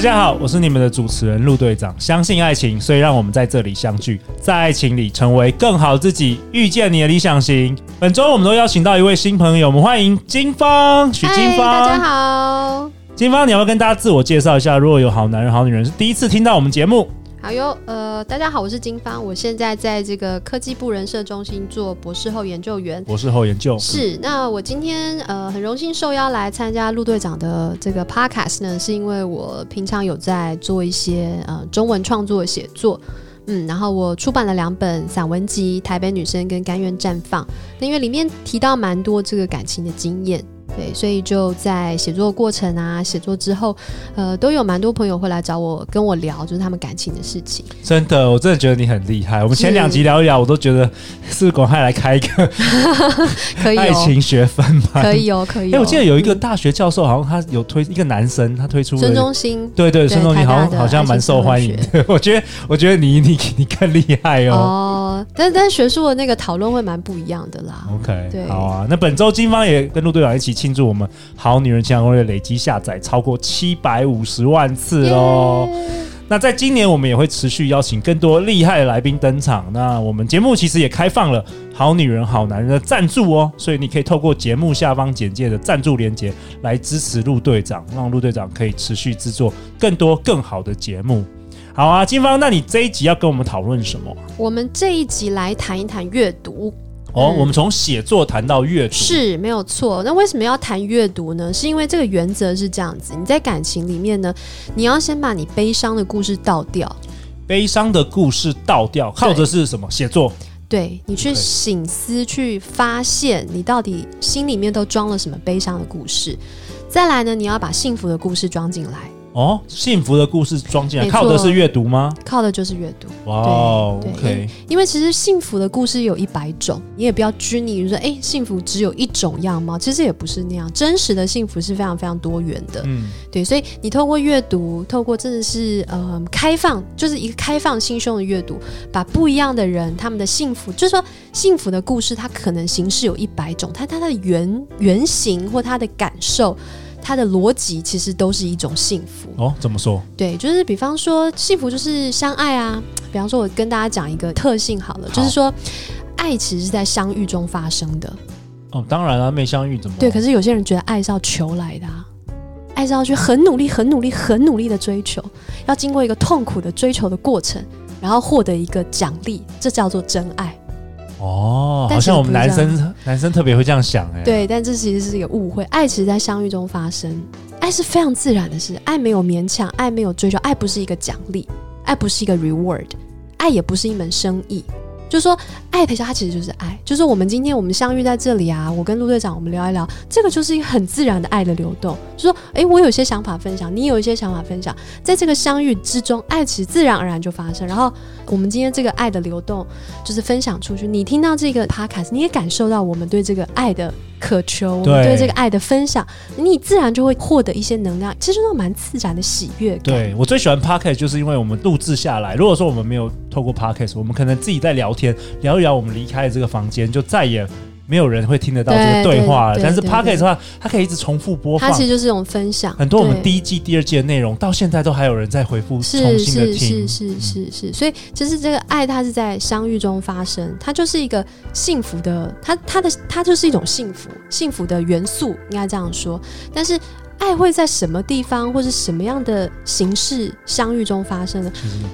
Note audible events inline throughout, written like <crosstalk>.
大家好，我是你们的主持人陆队长。相信爱情，所以让我们在这里相聚，在爱情里成为更好自己，遇见你的理想型。本周我们都邀请到一位新朋友，我们欢迎金芳，许金芳。大家好，金芳，你要不要跟大家自我介绍一下？如果有好男人、好女人是第一次听到我们节目。好哟，呃，大家好，我是金芳，我现在在这个科技部人社中心做博士后研究员。博士后研究是。那我今天呃很荣幸受邀来参加陆队长的这个 podcast 呢，是因为我平常有在做一些呃中文创作写作，嗯，然后我出版了两本散文集《台北女生》跟《甘愿绽放》，那因为里面提到蛮多这个感情的经验。对，所以就在写作过程啊，写作之后，呃，都有蛮多朋友会来找我，跟我聊，就是他们感情的事情。真的，我真的觉得你很厉害。我们前两集聊一聊，我都觉得是广汉来开一个可以 <laughs> 爱情学分吧？可以哦，可以。哎，我记得有一个大学教授，好像他有推一个男生，他推出孙中兴。对对，孙中兴好像好像蛮受欢迎的。<laughs> 我觉得，我觉得你你你更厉害哦。哦，但但学术的那个讨论会蛮不一样的啦。OK，对，好啊。那本周金方也跟陆队长一起。庆祝我们好女人情场攻略累积下载超过七百五十万次喽！那在今年我们也会持续邀请更多厉害的来宾登场。那我们节目其实也开放了好女人好男人的赞助哦，所以你可以透过节目下方简介的赞助连接来支持陆队长，让陆队长可以持续制作更多更好的节目。好啊，金芳，那你这一集要跟我们讨论什么？我们这一集来谈一谈阅读。哦，我们从写作谈到阅读，是没有错。那为什么要谈阅读呢？是因为这个原则是这样子：你在感情里面呢，你要先把你悲伤的故事倒掉，悲伤的故事倒掉，靠的是什么？写作。对，你去醒思，去发现你到底心里面都装了什么悲伤的故事。再来呢，你要把幸福的故事装进来。哦，幸福的故事装进来，靠的是阅读吗？靠的就是阅读。哇哦，OK。因为其实幸福的故事有一百种，你也不要拘泥于说，哎，幸福只有一种样貌，其实也不是那样。真实的幸福是非常非常多元的。嗯，对。所以你透过阅读，透过真的是呃开放，就是一个开放心胸的阅读，把不一样的人他们的幸福，就是说幸福的故事，它可能形式有一百种，它它的原原型或它的感受。它的逻辑其实都是一种幸福哦？怎么说？对，就是比方说，幸福就是相爱啊。比方说，我跟大家讲一个特性好了，好，就是说，爱其实是在相遇中发生的。哦，当然了，啊，没相遇怎么？对，可是有些人觉得爱是要求来的啊，爱是要去很努力、很努力、很努力的追求，要经过一个痛苦的追求的过程，然后获得一个奖励，这叫做真爱。哦，好像我们男生男生特别会这样想哎。对，但这其实是一个误会。爱其实，在相遇中发生，爱是非常自然的事，爱没有勉强，爱没有追求，爱不是一个奖励，爱不是一个 reward，爱也不是一门生意。就是说，爱陪着他其实就是爱。就是我们今天我们相遇在这里啊，我跟陆队长我们聊一聊，这个就是一个很自然的爱的流动。就是说，哎，我有一些想法分享，你有一些想法分享，在这个相遇之中，爱其实自然而然就发生。然后我们今天这个爱的流动，就是分享出去。你听到这个 podcast，你也感受到我们对这个爱的。渴求我们对这个爱的分享，你自然就会获得一些能量，其实都蛮自然的喜悦感。对，我最喜欢 podcast，就是因为我们录制下来。如果说我们没有透过 podcast，我们可能自己在聊天，聊一聊，我们离开了这个房间，就再也。没有人会听得到这个对话了，但是 Podcast 的话，它可以一直重复播放。它其实就是一种分享。很多我们第一季、第二季的内容，到现在都还有人在回复、重新的听。是是是是是是，所以其实这个爱，它是在相遇中发生，它就是一个幸福的，它它的它就是一种幸福，幸福的元素，应该这样说。但是。爱会在什么地方或是什么样的形式相遇中发生呢？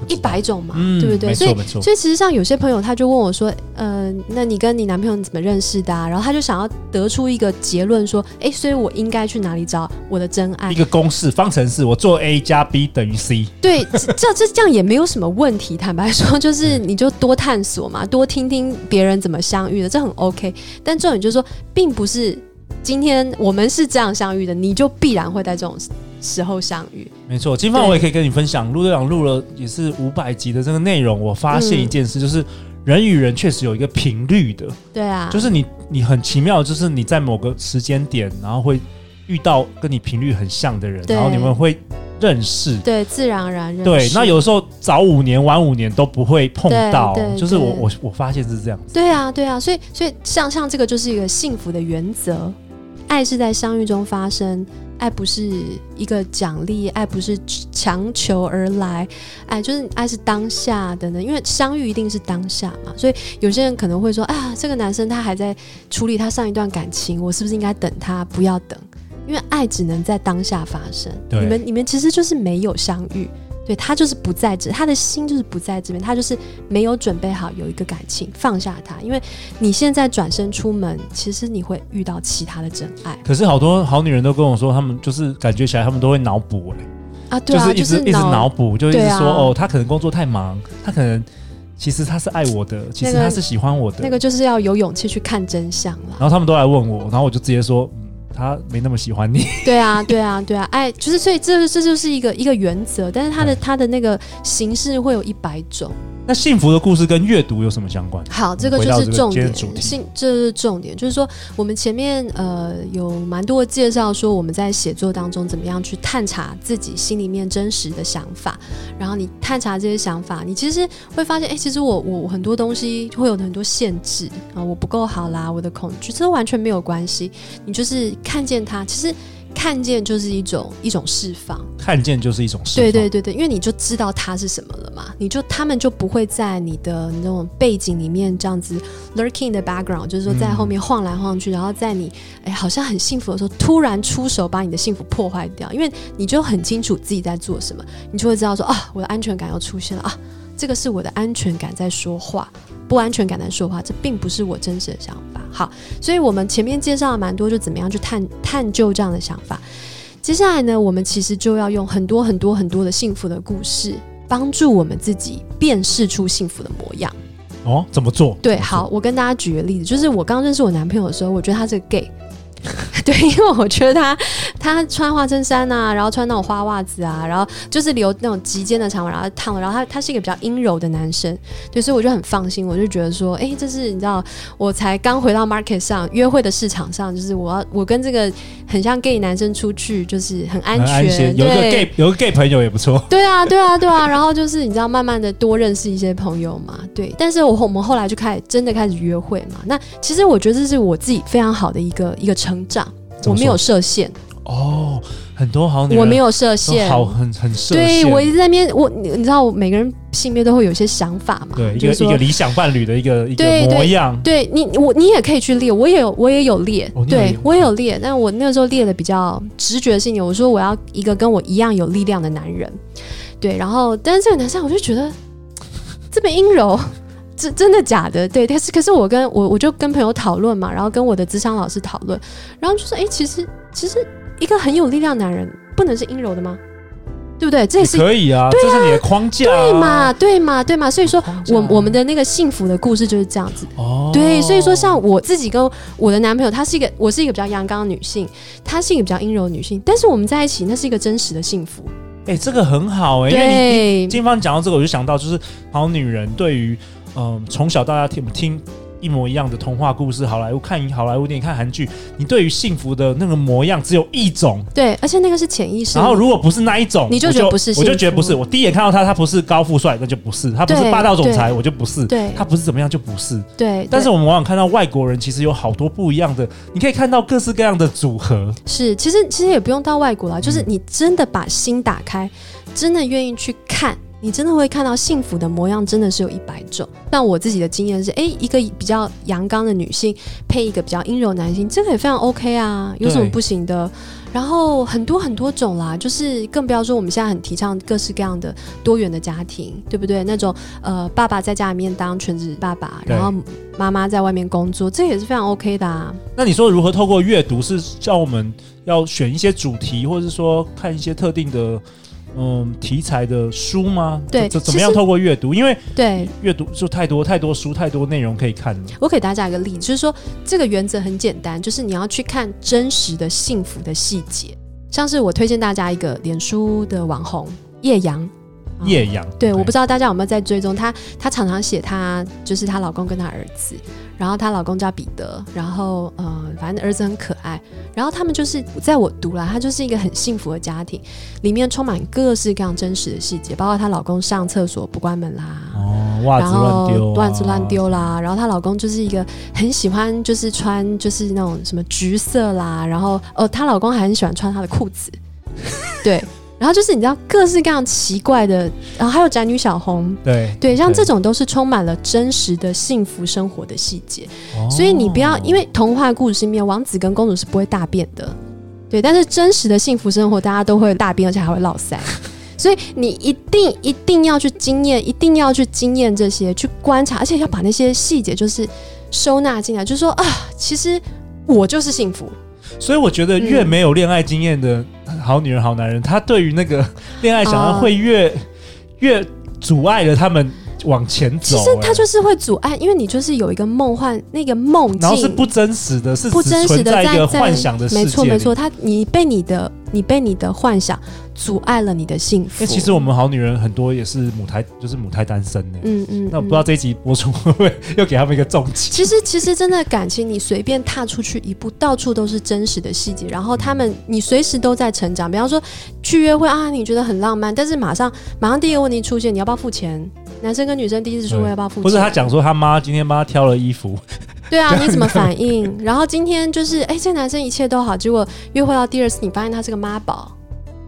一百种嘛，嗯、对不对？所以，所以其实像有些朋友他就问我说：“呃，那你跟你男朋友怎么认识的、啊？”然后他就想要得出一个结论说：“哎，所以我应该去哪里找我的真爱？”一个公式方程式，我做 A 加 B 等于 C。对，<laughs> 这这这样也没有什么问题。坦白说，就是你就多探索嘛，多听听别人怎么相遇的，这很 OK。但重点就是说，并不是。今天我们是这样相遇的，你就必然会在这种时候相遇。没错，金发我也可以跟你分享，陆队长录了也是五百集的这个内容。我发现一件事，就是人与人确实有一个频率的，对啊，就是你你很奇妙，就是你在某个时间点，然后会遇到跟你频率很像的人，然后你们会认识，对，自然而然认识。对，那有时候早五年晚五年都不会碰到，就是我我我发现是这样子。对啊，对啊，所以所以像像这个就是一个幸福的原则，爱是在相遇中发生。爱不是一个奖励，爱不是强求而来，爱就是爱是当下的呢。因为相遇一定是当下嘛，所以有些人可能会说：“啊，这个男生他还在处理他上一段感情，我是不是应该等他？不要等，因为爱只能在当下发生。对你们你们其实就是没有相遇。”对，他就是不在这，他的心就是不在这边，他就是没有准备好有一个感情放下他，因为你现在转身出门，其实你会遇到其他的真爱。可是好多好女人都跟我说，他们就是感觉起来，他们都会脑补哎，啊，对啊，就是一直一直脑补，就一直说、啊、哦，他可能工作太忙，他可能其实他是爱我的，其实他是喜欢我的，那个、那个就是要有勇气去看真相了。然后他们都来问我，然后我就直接说。他没那么喜欢你。<laughs> 对啊，对啊，对啊，哎，就是所以这这就是一个一个原则，但是他的、嗯、他的那个形式会有一百种。那幸福的故事跟阅读有什么相关？好，这个就是重点。幸，这是重点，就是说我们前面呃有蛮多的介绍，说我们在写作当中怎么样去探查自己心里面真实的想法，然后你探查这些想法，你其实会发现，哎，其实我我很多东西会有很多限制啊，我不够好啦，我的恐惧，这完全没有关系，你就是看见它，其实。看见就是一种一种释放，看见就是一种释放。对对对对，因为你就知道它是什么了嘛，你就他们就不会在你的那种背景里面这样子 lurking the background，就是说在后面晃来晃去，嗯、然后在你哎好像很幸福的时候突然出手把你的幸福破坏掉，因为你就很清楚自己在做什么，你就会知道说啊，我的安全感要出现了啊。这个是我的安全感在说话，不安全感在说话，这并不是我真实的想法。好，所以我们前面介绍了蛮多，就怎么样去探探究这样的想法。接下来呢，我们其实就要用很多很多很多的幸福的故事，帮助我们自己辨识出幸福的模样。哦，怎么做？对，好，我跟大家举个例子，就是我刚认识我男朋友的时候，我觉得他是个 gay。对，<laughs> 因为我觉得他他穿花衬衫啊，然后穿那种花袜子啊，然后就是留那种及肩的长发，然后烫，然后他他是一个比较阴柔的男生，对，所以我就很放心，我就觉得说，哎，这是你知道，我才刚回到 market 上约会的市场上，就是我要我跟这个很像 gay 男生出去，就是很安全，安全有个 gay 有个 gay 朋友也不错，对啊对啊对啊，然后就是你知道，慢慢的多认识一些朋友嘛，对，但是我我们后来就开始真的开始约会嘛，那其实我觉得这是我自己非常好的一个一个成长。我没有设限哦，很多好女人，我没有设限，好很很设限。对，我一直在那边，我你你知道，我每个人心里面都会有一些想法嘛。对，一个一个理想伴侣的一个一个模样。对你，我你也可以去列，我也有我也有列，对我也有列。但我那个时候列的比较直觉性的，我说我要一个跟我一样有力量的男人。对，然后但是这个男生我就觉得这么阴柔。真真的假的？对，但是可是我跟我我就跟朋友讨论嘛，然后跟我的智商老师讨论，然后就说：哎，其实其实一个很有力量的男人不能是阴柔的吗？对不对？这也是可以啊，对啊，这是你的框架啊，对嘛？对嘛？对嘛？所以说，我我们的那个幸福的故事就是这样子。哦，对，所以说像我自己跟我的男朋友，他是一个，我是一个比较阳刚的女性，他是一个比较阴柔的女性，但是我们在一起，那是一个真实的幸福。哎，这个很好哎，因为你金芳讲到这个，我就想到就是好女人对于。嗯，从小到大听听一模一样的童话故事，好莱坞看好莱坞电影，看韩剧，你对于幸福的那个模样只有一种，对，而且那个是潜意识。然后如果不是那一种，你就觉得不是，我就觉得不是。我第一眼看到他，他不是高富帅，那就不是；他不是霸道总裁，我就不是。对，他不是怎么样，就不是。对。但是我们往往看到外国人，其实有好多不一样的，你可以看到各式各样的组合。是，其实其实也不用到外国了，就是你真的把心打开，真的愿意去看。你真的会看到幸福的模样，真的是有一百种。但我自己的经验是，哎，一个比较阳刚的女性配一个比较阴柔男性，这个也非常 OK 啊，有什么不行的？然后很多很多种啦，就是更不要说我们现在很提倡各式各样的多元的家庭，对不对？那种呃，爸爸在家里面当全职爸爸，然后妈妈在外面工作，这也是非常 OK 的啊。那你说如何透过阅读，是叫我们要选一些主题，或者是说看一些特定的？嗯，题材的书吗？对，怎怎么样透过阅读？因为对阅读就太多太多书，太多内容可以看了。我给大家一个例子，就是说这个原则很简单，就是你要去看真实的幸福的细节。像是我推荐大家一个脸书的网红叶阳，叶阳，对，我不知道大家有没有在追踪她，她常常写她就是她老公跟她儿子，然后她老公叫彼得，然后呃，反正儿子很可爱，然后他们就是在我读了，他就是一个很幸福的家庭，里面充满各式各样真实的细节，包括她老公上厕所不关门啦，哦，袜子乱丢，袜子乱丢啦，然后她老公就是一个很喜欢就是穿就是那种什么橘色啦，然后哦，她老公还很喜欢穿她的裤子，<laughs> 对。然后就是你知道各式各样奇怪的，然后还有宅女小红，对对，像这种都是充满了真实的幸福生活的细节。所以你不要因为童话故事里面王子跟公主是不会大便的，对，但是真实的幸福生活大家都会大便，而且还会落腮。<laughs> 所以你一定一定要去经验，一定要去经验这些，去观察，而且要把那些细节就是收纳进来，就是说啊，其实我就是幸福。所以我觉得越没有恋爱经验的好女人、好男人，他对于那个恋爱想要会越越阻碍了他们往前走。其实它就是会阻碍，因为你就是有一个梦幻，那个梦境，然后是不真实的，是不真实的，在一个幻想的世界。没错没错，他你被你的。你被你的幻想阻碍了你的幸福。那其实我们好女人很多也是母胎，就是母胎单身的。嗯嗯。那我不知道这一集播出会不会又给他们一个重击？其实其实真的感情，你随便踏出去一步，到处都是真实的细节。然后他们，你随时都在成长。比方说去约会啊，你觉得很浪漫，但是马上马上第一个问题出现，你要不要付钱？男生跟女生第一次出柜要不要付钱？不是他讲说他妈今天帮他挑了衣服。对啊，<laughs> 你怎么反应？然后今天就是哎，这个男生一切都好，结果约会到第二次，你发现他是个妈宝。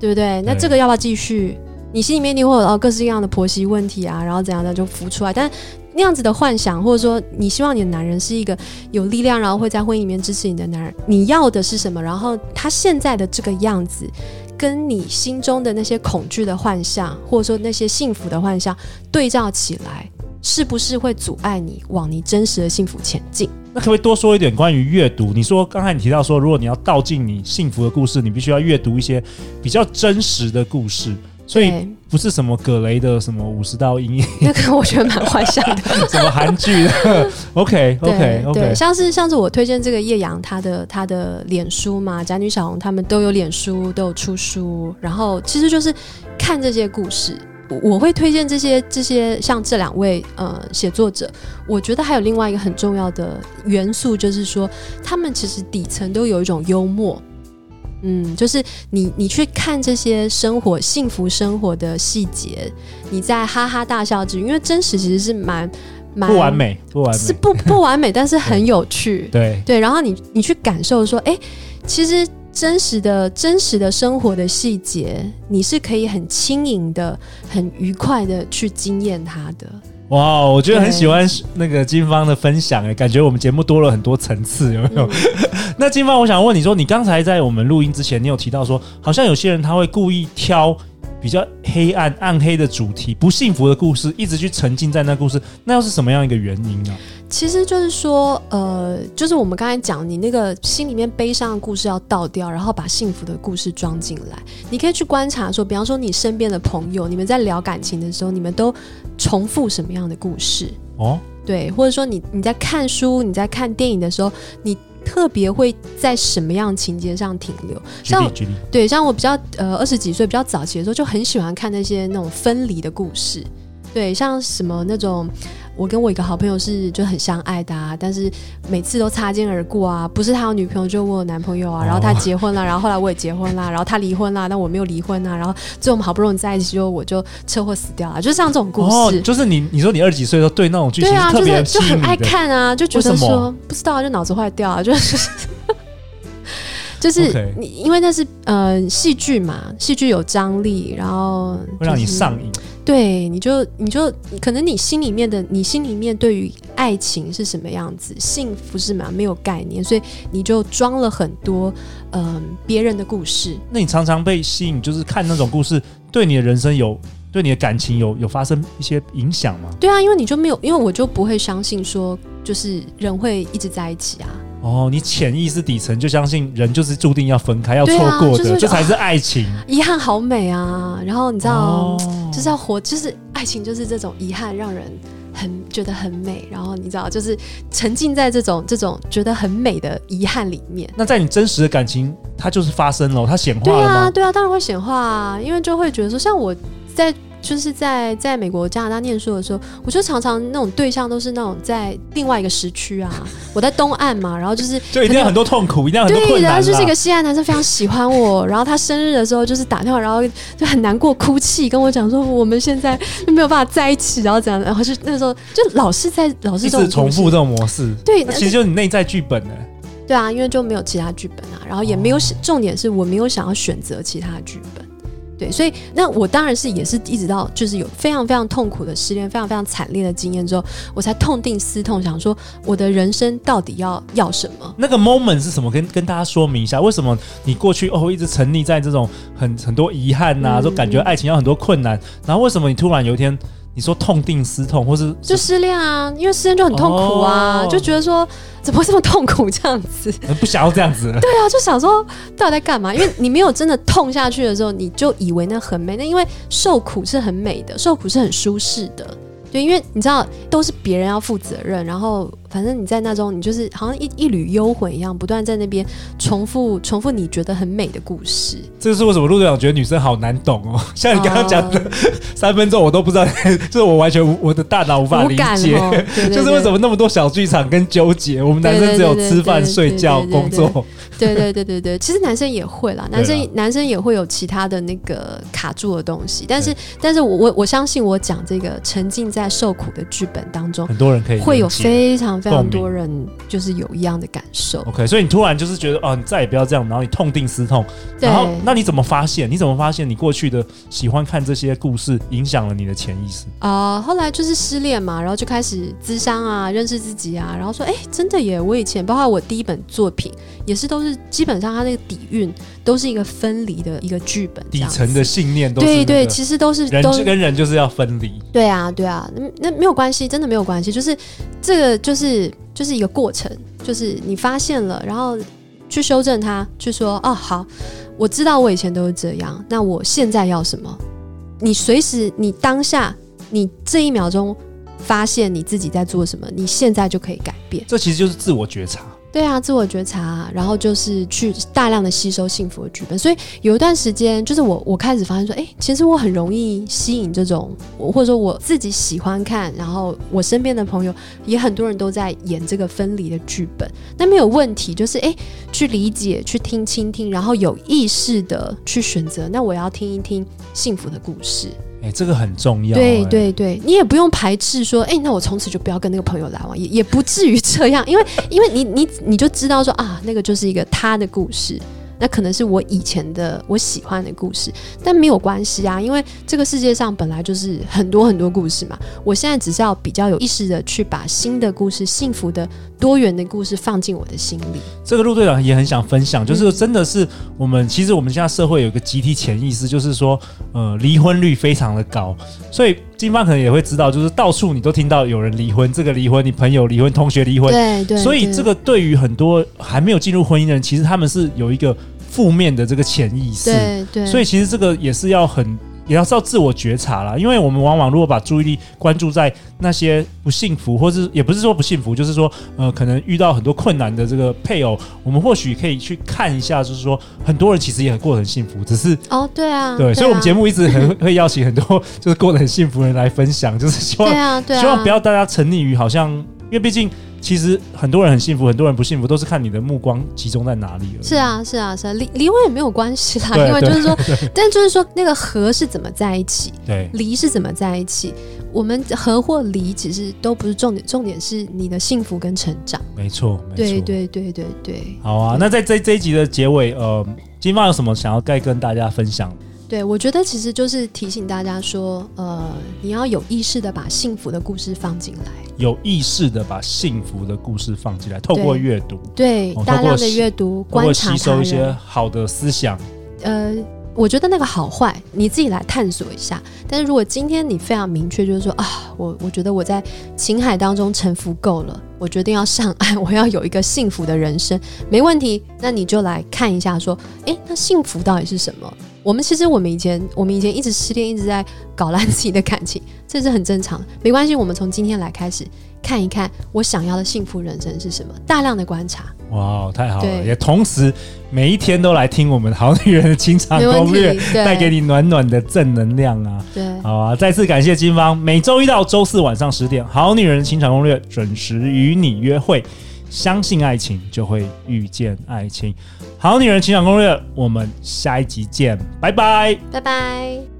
对不对？那这个要不要继续？你心里面一定会有哦各式各样的婆媳问题啊，然后怎样的就浮出来。但那样子的幻想，或者说你希望你的男人是一个有力量，然后会在婚姻里面支持你的男人，你要的是什么？然后他现在的这个样子，跟你心中的那些恐惧的幻象，或者说那些幸福的幻象对照起来，是不是会阻碍你往你真实的幸福前进？那可不可以多说一点关于阅读？你说刚才你提到说，如果你要道尽你幸福的故事，你必须要阅读一些比较真实的故事，所以不是什么葛雷的什么五十道阴影，<laughs> 那个我觉得蛮幻想的，<laughs> 什么韩剧的？<laughs> OK OK OK，像是像是我推荐这个叶阳他的他的脸书嘛，宅女小红他们都有脸书，都有出书，然后其实就是看这些故事。我会推荐这些这些像这两位呃写作者，我觉得还有另外一个很重要的元素，就是说他们其实底层都有一种幽默，嗯，就是你你去看这些生活幸福生活的细节，你在哈哈大笑之余，因为真实其实是蛮蛮不完美，不完美是不 <laughs> 不完美，但是很有趣，对对，然后你你去感受说，哎，其实。真实的、真实的生活的细节，你是可以很轻盈的、很愉快的去惊艳它的。哇，我觉得很喜欢那个金芳的分享，诶，感觉我们节目多了很多层次，有没有？嗯、<laughs> 那金芳，我想问你说，你刚才在我们录音之前，你有提到说，好像有些人他会故意挑比较黑暗、暗黑的主题、不幸福的故事，一直去沉浸在那故事，那又是什么样一个原因呢？其实就是说，呃，就是我们刚才讲，你那个心里面悲伤的故事要倒掉，然后把幸福的故事装进来。你可以去观察说，比方说你身边的朋友，你们在聊感情的时候，你们都重复什么样的故事？哦，对，或者说你你在看书、你在看电影的时候，你特别会在什么样情节上停留？像对，像我比较呃二十几岁比较早期的时候，就很喜欢看那些那种分离的故事。对，像什么那种。我跟我一个好朋友是就很相爱的啊，但是每次都擦肩而过啊。不是他有女朋友，就我有男朋友啊。然后他结婚了，<laughs> 然后后来我也结婚了，然后他离婚了，但我没有离婚啊。然后最后我们好不容易在一起，就我就车祸死掉了。就像这种故事，哦、就是你你说你二十几岁的时候对那种剧情特别对啊，就是就很爱看啊，就觉得说不知道就脑子坏掉啊，<laughs> 就是就是你.因为那是呃戏剧嘛，戏剧有张力，然后、就是、会让你上瘾。对，你就你就可能你心里面的你心里面对于爱情是什么样子，幸福是什么没有概念，所以你就装了很多嗯、呃、别人的故事。那你常常被吸引，就是看那种故事，对你的人生有对你的感情有有发生一些影响吗？对啊，因为你就没有，因为我就不会相信说就是人会一直在一起啊。哦，你潜意识底层就相信人就是注定要分开、要错过的，这、就是、才是爱情。遗憾好美啊！然后你知道，哦、就是要活，就是爱情，就是这种遗憾，让人很觉得很美。然后你知道，就是沉浸在这种这种觉得很美的遗憾里面。那在你真实的感情，它就是发生了，它显化了吗？对啊，对啊，当然会显化啊，因为就会觉得说，像我在。就是在在美国加拿大念书的时候，我就常常那种对象都是那种在另外一个时区啊，我在东岸嘛，然后就是 <laughs> 就一定很多痛苦，一定要很多困难。对，然后就是一个西岸男生非常喜欢我，然后他生日的时候就是打电话，然后就很难过哭泣，跟我讲说我们现在就没有办法在一起，然后怎样，然后就那时候就老是在老是这种重复这种模式。对，那其实就是你内在剧本呢。对啊，因为就没有其他剧本啊，然后也没有、哦、重点是我没有想要选择其他剧本。对，所以那我当然是也是一直到就是有非常非常痛苦的失恋，非常非常惨烈的经验之后，我才痛定思痛，想说我的人生到底要要什么？那个 moment 是什么？跟跟大家说明一下，为什么你过去哦一直沉溺在这种很很多遗憾呐、啊，都、嗯、感觉爱情要很多困难，然后为什么你突然有一天？你说痛定思痛，或是就失恋啊？因为失恋就很痛苦啊，哦、就觉得说怎么会这么痛苦这样子？<laughs> 不想要这样子。对啊，就想说到底在干嘛？因为你没有真的痛下去的时候，你就以为那很美。那因为受苦是很美的，受苦是很舒适的。对，因为你知道都是别人要负责任，然后。反正你在那种，你就是好像一一缕幽魂一样，不断在那边重复重复你觉得很美的故事。这是为什么陆队长觉得女生好难懂哦？<laughs> 像你刚刚讲的 <laughs> 三分钟，我都不知道，<laughs> 就是我完全我的大脑无法理解，哦、对对对，就是为什么那么多小剧场跟纠结？我们男生只有吃饭、睡觉、工作。对对对对对，其实男生也会啦，男生男生也会有其他的那个卡住的东西。但是但是我我我相信我讲这个沉浸在受苦的剧本当中，很多人可以会有非常。非常多人就是有一样的感受。OK，所以你突然就是觉得哦，你再也不要这样，然后你痛定思痛。然后，那你怎么发现？你怎么发现你过去的喜欢看这些故事影响了你的潜意识？啊、呃，后来就是失恋嘛，然后就开始咨商啊，认识自己啊，然后说，哎，真的耶！我以前包括我第一本作品，也是都是基本上它那个底蕴都是一个分离的一个剧本，底层的信念都是、那个、对对，其实都是人跟人就是要分离。对啊，对啊，那那没有关系，真的没有关系，就是这个就是。是，就是一个过程，就是你发现了，然后去修正它，去说哦，好，我知道我以前都是这样，那我现在要什么？你随时，你当下，你这一秒钟发现你自己在做什么，你现在就可以改变。这其实就是自我觉察。对啊，自我觉察，然后就是去大量的吸收幸福的剧本。所以有一段时间，就是我我开始发现说，哎，其实我很容易吸引这种，或者说我自己喜欢看，然后我身边的朋友也很多人都在演这个分离的剧本。那没有问题，就是哎，去理解、去听、倾听，然后有意识的去选择。那我要听一听幸福的故事。哎、欸，这个很重要。对对对，你也不用排斥说，哎、欸，那我从此就不要跟那个朋友来往，也也不至于这样，因为因为你你你就知道说啊，那个就是一个他的故事。那可能是我以前的我喜欢的故事，但没有关系啊，因为这个世界上本来就是很多很多故事嘛。我现在只是要比较有意识的去把新的故事、幸福的多元的故事放进我的心里。这个陆队长也很想分享，就是真的是我们、嗯、其实我们现在社会有一个集体潜意识，就是说呃离婚率非常的高，所以金方可能也会知道，就是到处你都听到有人离婚，这个离婚，你朋友离婚，同学离婚，对对。所以这个对于很多还没有进入婚姻的人，其实他们是有一个。负面的这个潜意识，对对，所以其实这个也是要很，也要知道自我觉察啦。因为我们往往如果把注意力关注在那些不幸福，或是也不是说不幸福，就是说呃，可能遇到很多困难的这个配偶，我们或许可以去看一下，就是说很多人其实也很过得很幸福，只是哦，对啊，对，所以我们节目一直很 <laughs> 会邀请很多就是过得很幸福的人来分享，就是希望，对啊，对啊，希望不要大家沉溺于好像，因为毕竟。其实很多人很幸福，很多人不幸福，都是看你的目光集中在哪里而已。是啊，是啊，是啊，离离婚也没有关系啦，因为就是说，<laughs> 但就是说那个合是怎么在一起，对，离是怎么在一起，我们合或离其实都不是重点，重点是你的幸福跟成长。没错，没错，对对对对对。好啊，那在这这一集的结尾，呃，金发有什么想要再跟大家分享？对，我觉得其实就是提醒大家说，呃，你要有意识的把幸福的故事放进来，有意识的把幸福的故事放进来，透过阅读，对，哦、大量的阅读，观察，吸收一些好的思想。呃，我觉得那个好坏你自己来探索一下。但是如果今天你非常明确，就是说啊，我我觉得我在情海当中沉浮够了，我决定要上岸，<laughs> 我要有一个幸福的人生，没问题。那你就来看一下，说，哎，那幸福到底是什么？我们其实我们以前我们以前一直失恋，一直在搞烂自己的感情，<laughs> 这是很正常的。没关系，我们从今天来开始看一看我想要的幸福人生是什么，大量的观察。哇，太好了！也同时每一天都来听我们好女人的情场 <laughs> 攻略，带给你暖暖的正能量啊！对，好啊！再次感谢金芳，每周一到周四晚上十点，好女人情场攻略准时与你约会。相信爱情，就会遇见爱情。好女人情感攻略，我们下一集见，拜拜，拜拜。